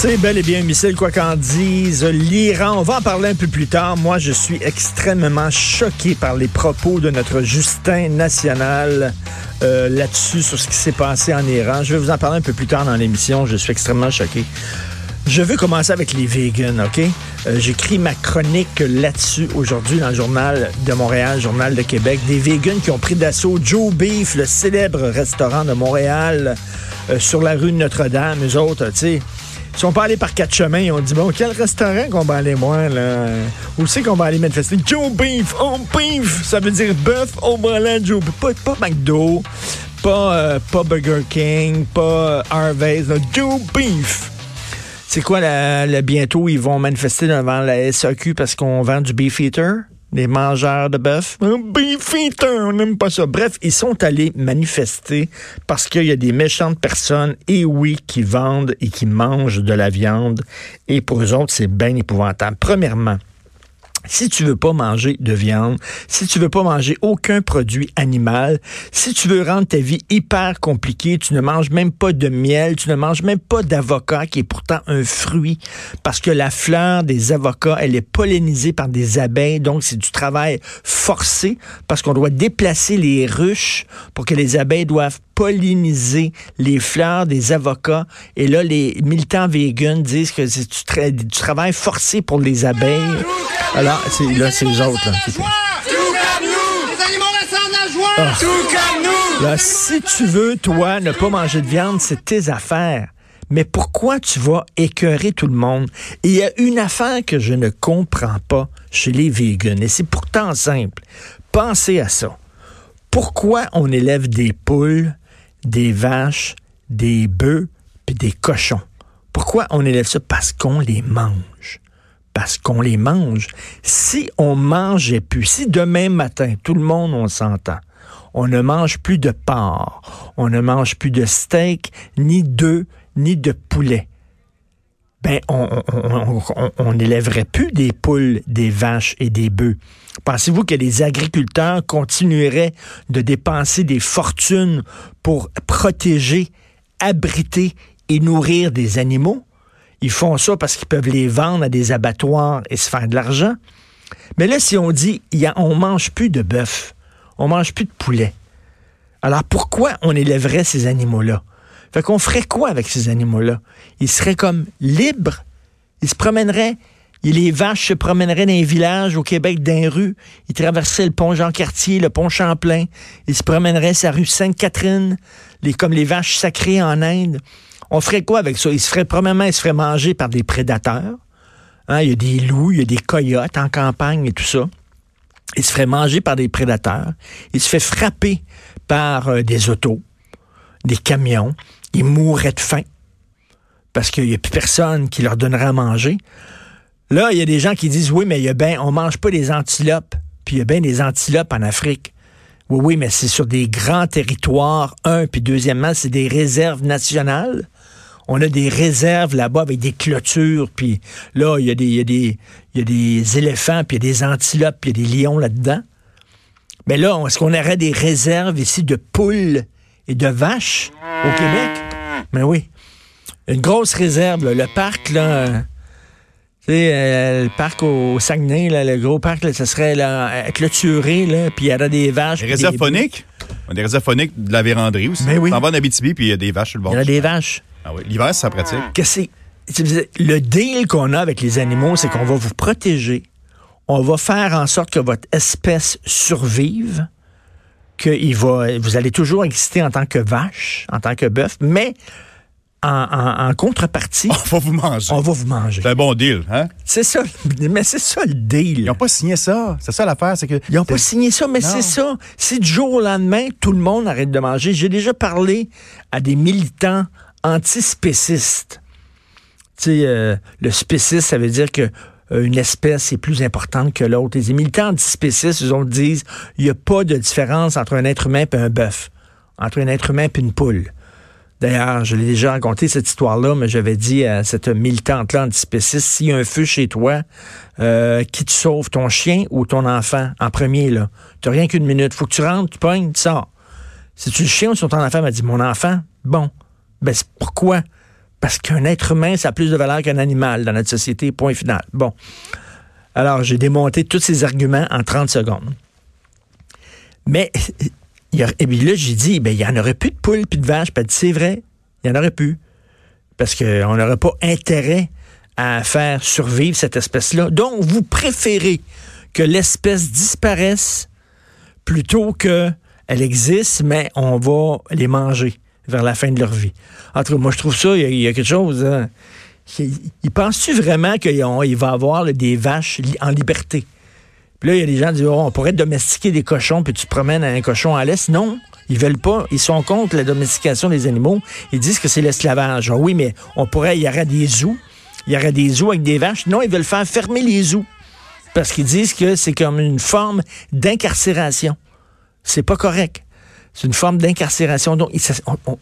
C'est bel et bien un missile, quoi qu'en dise l'Iran. On va en parler un peu plus tard. Moi, je suis extrêmement choqué par les propos de notre Justin national euh, là-dessus, sur ce qui s'est passé en Iran. Je vais vous en parler un peu plus tard dans l'émission. Je suis extrêmement choqué. Je veux commencer avec les vegans, OK? Euh, J'écris ma chronique là-dessus aujourd'hui dans le journal de Montréal, journal de Québec. Des vegans qui ont pris d'assaut Joe Beef, le célèbre restaurant de Montréal, euh, sur la rue Notre-Dame. Eux autres, tu sais, ils sont pas allés par quatre chemins. Ils ont dit, bon, quel restaurant qu'on va aller voir, là? Où c'est qu'on va aller manifester? Joe Beef, oh beef! Ça veut dire bœuf au Montréal, Joe Beef. Pas, pas McDo, pas, euh, pas Burger King, pas Harvey's, là, Joe Beef. C'est quoi, la- bientôt, ils vont manifester devant la SAQ parce qu'on vend du beef eater? Des mangeurs de bœuf? Beef eater, on n'aime pas ça. Bref, ils sont allés manifester parce qu'il y a des méchantes personnes, et oui, qui vendent et qui mangent de la viande. Et pour eux autres, c'est bien épouvantable. Premièrement, si tu veux pas manger de viande, si tu veux pas manger aucun produit animal, si tu veux rendre ta vie hyper compliquée, tu ne manges même pas de miel, tu ne manges même pas d'avocat qui est pourtant un fruit. Parce que la fleur des avocats, elle est pollinisée par des abeilles, donc c'est du travail forcé parce qu'on doit déplacer les ruches pour que les abeilles doivent polliniser les fleurs des avocats. Et là, les militants véganes disent que c'est du, tra- du travail forcé pour les abeilles. Alors, là, c'est eux autres. Là, Tout comme nous! Les si tu veux, toi, ne pas manger de viande, c'est tes affaires. Mais pourquoi tu vas écœurer tout le monde? Il y a une affaire que je ne comprends pas chez les vegans, et c'est pourtant simple. Pensez à ça. Pourquoi on élève des poules, des vaches, des bœufs, puis des cochons? Pourquoi on élève ça? Parce qu'on les mange parce qu'on les mange. Si on mangeait plus, si demain matin, tout le monde, on s'entend, on ne mange plus de porc, on ne mange plus de steak, ni d'œufs, ni de poulet, ben, on, on, n'élèverait plus des poules, des vaches et des bœufs. Pensez-vous que les agriculteurs continueraient de dépenser des fortunes pour protéger, abriter et nourrir des animaux? Ils font ça parce qu'ils peuvent les vendre à des abattoirs et se faire de l'argent. Mais là, si on dit, y a, on mange plus de bœuf, on mange plus de poulet, alors pourquoi on élèverait ces animaux-là? Fait qu'on ferait quoi avec ces animaux-là? Ils seraient comme libres? Ils se promèneraient. Les vaches se promèneraient dans les villages au Québec, dans les rues. Ils traverseraient le pont Jean-Cartier, le pont Champlain. Ils se promèneraient sur rue Sainte-Catherine, comme les vaches sacrées en Inde. On ferait quoi avec ça? Ils se feraient, premièrement, ils se feraient manger par des prédateurs. Hein, il y a des loups, il y a des coyotes en campagne et tout ça. Il se ferait manger par des prédateurs. Il se fait frapper par euh, des autos, des camions. Il mourrait de faim parce qu'il n'y a plus personne qui leur donnerait à manger. Là, il y a des gens qui disent oui, mais il y a ben, on mange pas des antilopes, puis il y a bien des antilopes en Afrique. Oui, oui, mais c'est sur des grands territoires, un, puis deuxièmement, c'est des réserves nationales. On a des réserves là-bas avec des clôtures, puis là, il y, a y il y a des éléphants, puis il y a des antilopes, puis il y a des lions là-dedans. Mais là, est-ce qu'on aurait des réserves ici de poules et de vaches au Québec? Mais oui. Une grosse réserve, là. le parc, là. euh, le parc au Saguenay, là, le gros parc, là, ça serait là, euh, clôturé, là, puis il y aurait des vaches. Des réserves phoniques. Des réserves phoniques de la véranderie aussi. Ben oui. T'en vas en Abitibi, puis il y a des vaches sur le Il bord. y aurait du des vaches. Ah oui. L'hiver, c'est ça pratique. que c'est c'est- le deal qu'on a avec les animaux, c'est qu'on va vous protéger. On va faire en sorte que votre espèce survive, que il va, vous allez toujours exister en tant que vache, en tant que bœuf, mais en, en- en contrepartie, On va vous manger. on va vous manger. C'est un bon deal, hein? C'est ça, mais c'est ça le deal. Ils n'ont pas signé ça. C'est ça l'affaire, c'est que. Ils n'ont pas signé ça, mais c'est ça. Si du jour au lendemain, tout le monde arrête de manger. J'ai déjà parlé à des militants antispécistes. Tu sais, euh, le spéciste, ça veut dire que une espèce est plus importante que l'autre. Les militants antispécistes, ils ont disent, il n'y a pas de différence entre un être humain et un bœuf, entre un être humain et une poule. D'ailleurs, je l'ai déjà raconté cette histoire-là, mais j'avais dit à cette militante-là antispéciste, s'il y a un feu chez toi, euh, qui te sauve, ton chien ou ton enfant, en premier, là? T'as rien qu'une minute. Faut que tu rentres, tu pognes, tu sors. Si tu le chien ou sur ton enfant, m'a dit, mon enfant, bon. Ben, c'est pourquoi? Parce qu'un être humain, ça a plus de valeur qu'un animal dans notre société, point final. Bon. Alors, j'ai démonté tous ces arguments en 30 secondes. Mais, et puis là, j'ai dit, ben, il y en aurait plus de poules puis de vaches. Puis c'est vrai, il y en aurait plus. Parce qu'on n'aurait pas intérêt à faire survivre cette espèce-là. Donc, vous préférez que l'espèce disparaisse plutôt que elle existe, mais on va les manger vers la fin de leur vie. En tout cas, moi, je trouve ça, il y y a quelque chose. Hein. Il, il pense-tu vraiment qu'il va avoir là, des vaches en liberté? Puis là, il y a des gens qui disent oh, on pourrait domestiquer des cochons, puis tu te promènes un cochon à l'est. Non, ils veulent pas. Ils sont contre la domestication des animaux. Ils disent que c'est l'esclavage. Ah oui, mais on pourrait, il y aurait des zoos. Il y aurait des zoos avec des vaches. Non, ils veulent faire fermer les zoos. Parce qu'ils disent que c'est comme une forme d'incarcération. C'est pas correct. C'est une forme d'incarcération. Donc, ça-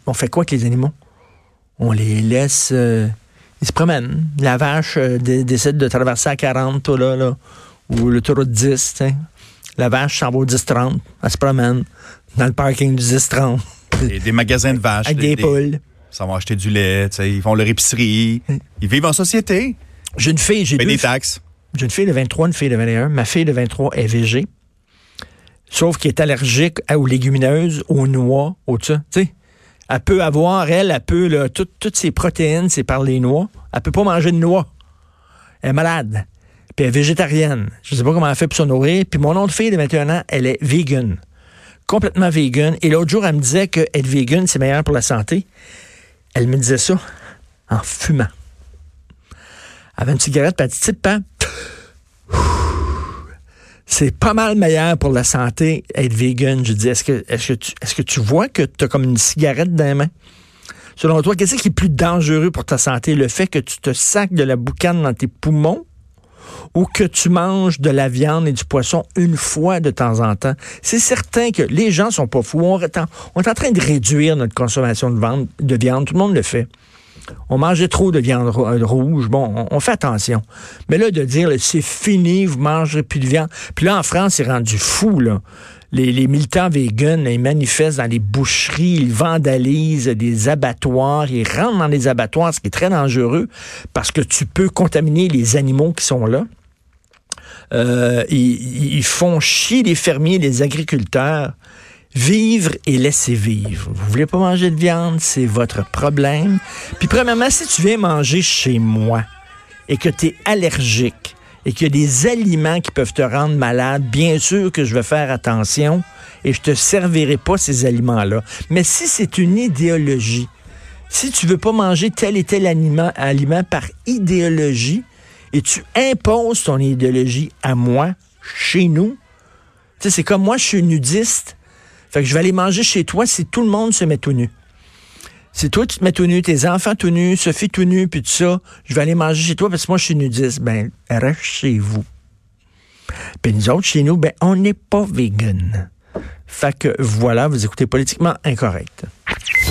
on, fait quoi avec les animaux? On les laisse. euh, ils se promènent. La vache euh, dé- décide de traverser à 40, toi, là, là, ou l'autoroute 10. tu sais. La vache s'en va au 10-30. Elle se promène dans le parking du 10-30 Des, des magasins de vaches. avec des, poules. Ça va acheter du lait, ils font leur épicerie. Ils vivent en société. J'ai une fille, j'ai des taxes. J'ai une fille de 23, une fille de 21. Ma fille de 23 est végé. Sauf qu'elle est allergique aux légumineuses, aux noix, aux ça. Elle peut avoir, elle, elle peut, toutes ses protéines, c'est par les noix. Elle peut pas manger de noix. Elle est malade. Puis elle est végétarienne. Je sais pas comment elle fait pour se nourrir. Puis mon autre fille de 21 ans, elle est vegan. Complètement vegan. Et l'autre jour, elle me disait que être vegan, c'est meilleur pour la santé. Elle me disait ça en fumant. Elle avait une cigarette, puis elle dit, Papa, c'est pas mal meilleur pour la santé être vegan. Je dis, est-ce que, est-ce que, tu, est-ce que tu vois que tu as comme une cigarette dans les mains? Selon toi, qu'est-ce qui est plus dangereux pour ta santé? Le fait que tu te sacs de la boucane dans tes poumons ou que tu manges de la viande et du poisson une fois de temps en temps? C'est certain que les gens sont pas fous. On, est en- on est en train de réduire notre consommation de viande. Tout le monde le fait. On mangeait trop de viande euh, rouge. Bon, on, fait attention. Mais là, de dire, c'est fini, vous mangerez plus de viande. Puis là, en France, c'est rendu fou, là. Les, militants véganes, ils manifestent dans les boucheries, ils vandalisent des abattoirs, ils rentrent dans les abattoirs, ce qui est très dangereux parce que tu peux contaminer les animaux qui sont là. Euh, ils font chier les fermiers, les agriculteurs. Vivre et laisser vivre. Vous voulez pas manger de viande, c'est votre problème. Puis premièrement, si tu viens manger chez moi et que tu es allergique et qu'il y a des aliments qui peuvent te rendre malade, bien sûr que je vais faire attention et je te servirai pas ces aliments-là. Mais si c'est une idéologie, si tu veux pas manger tel et tel aliment, aliment par idéologie et tu imposes ton idéologie à moi, chez nous, tu sais, c'est comme moi, je suis nudiste. Fait que je vais aller manger chez toi si tout le monde se met tout nu. Si toi, tu te mets tout nu, tes enfants tout nus, Sophie tout nu, puis tout ça, je vais aller manger chez toi parce que moi, je suis nudiste. Ben, reste chez vous. Puis nous autres, chez nous, ben, on n'est pas vegan. Fait que voilà, vous écoutez politiquement incorrect.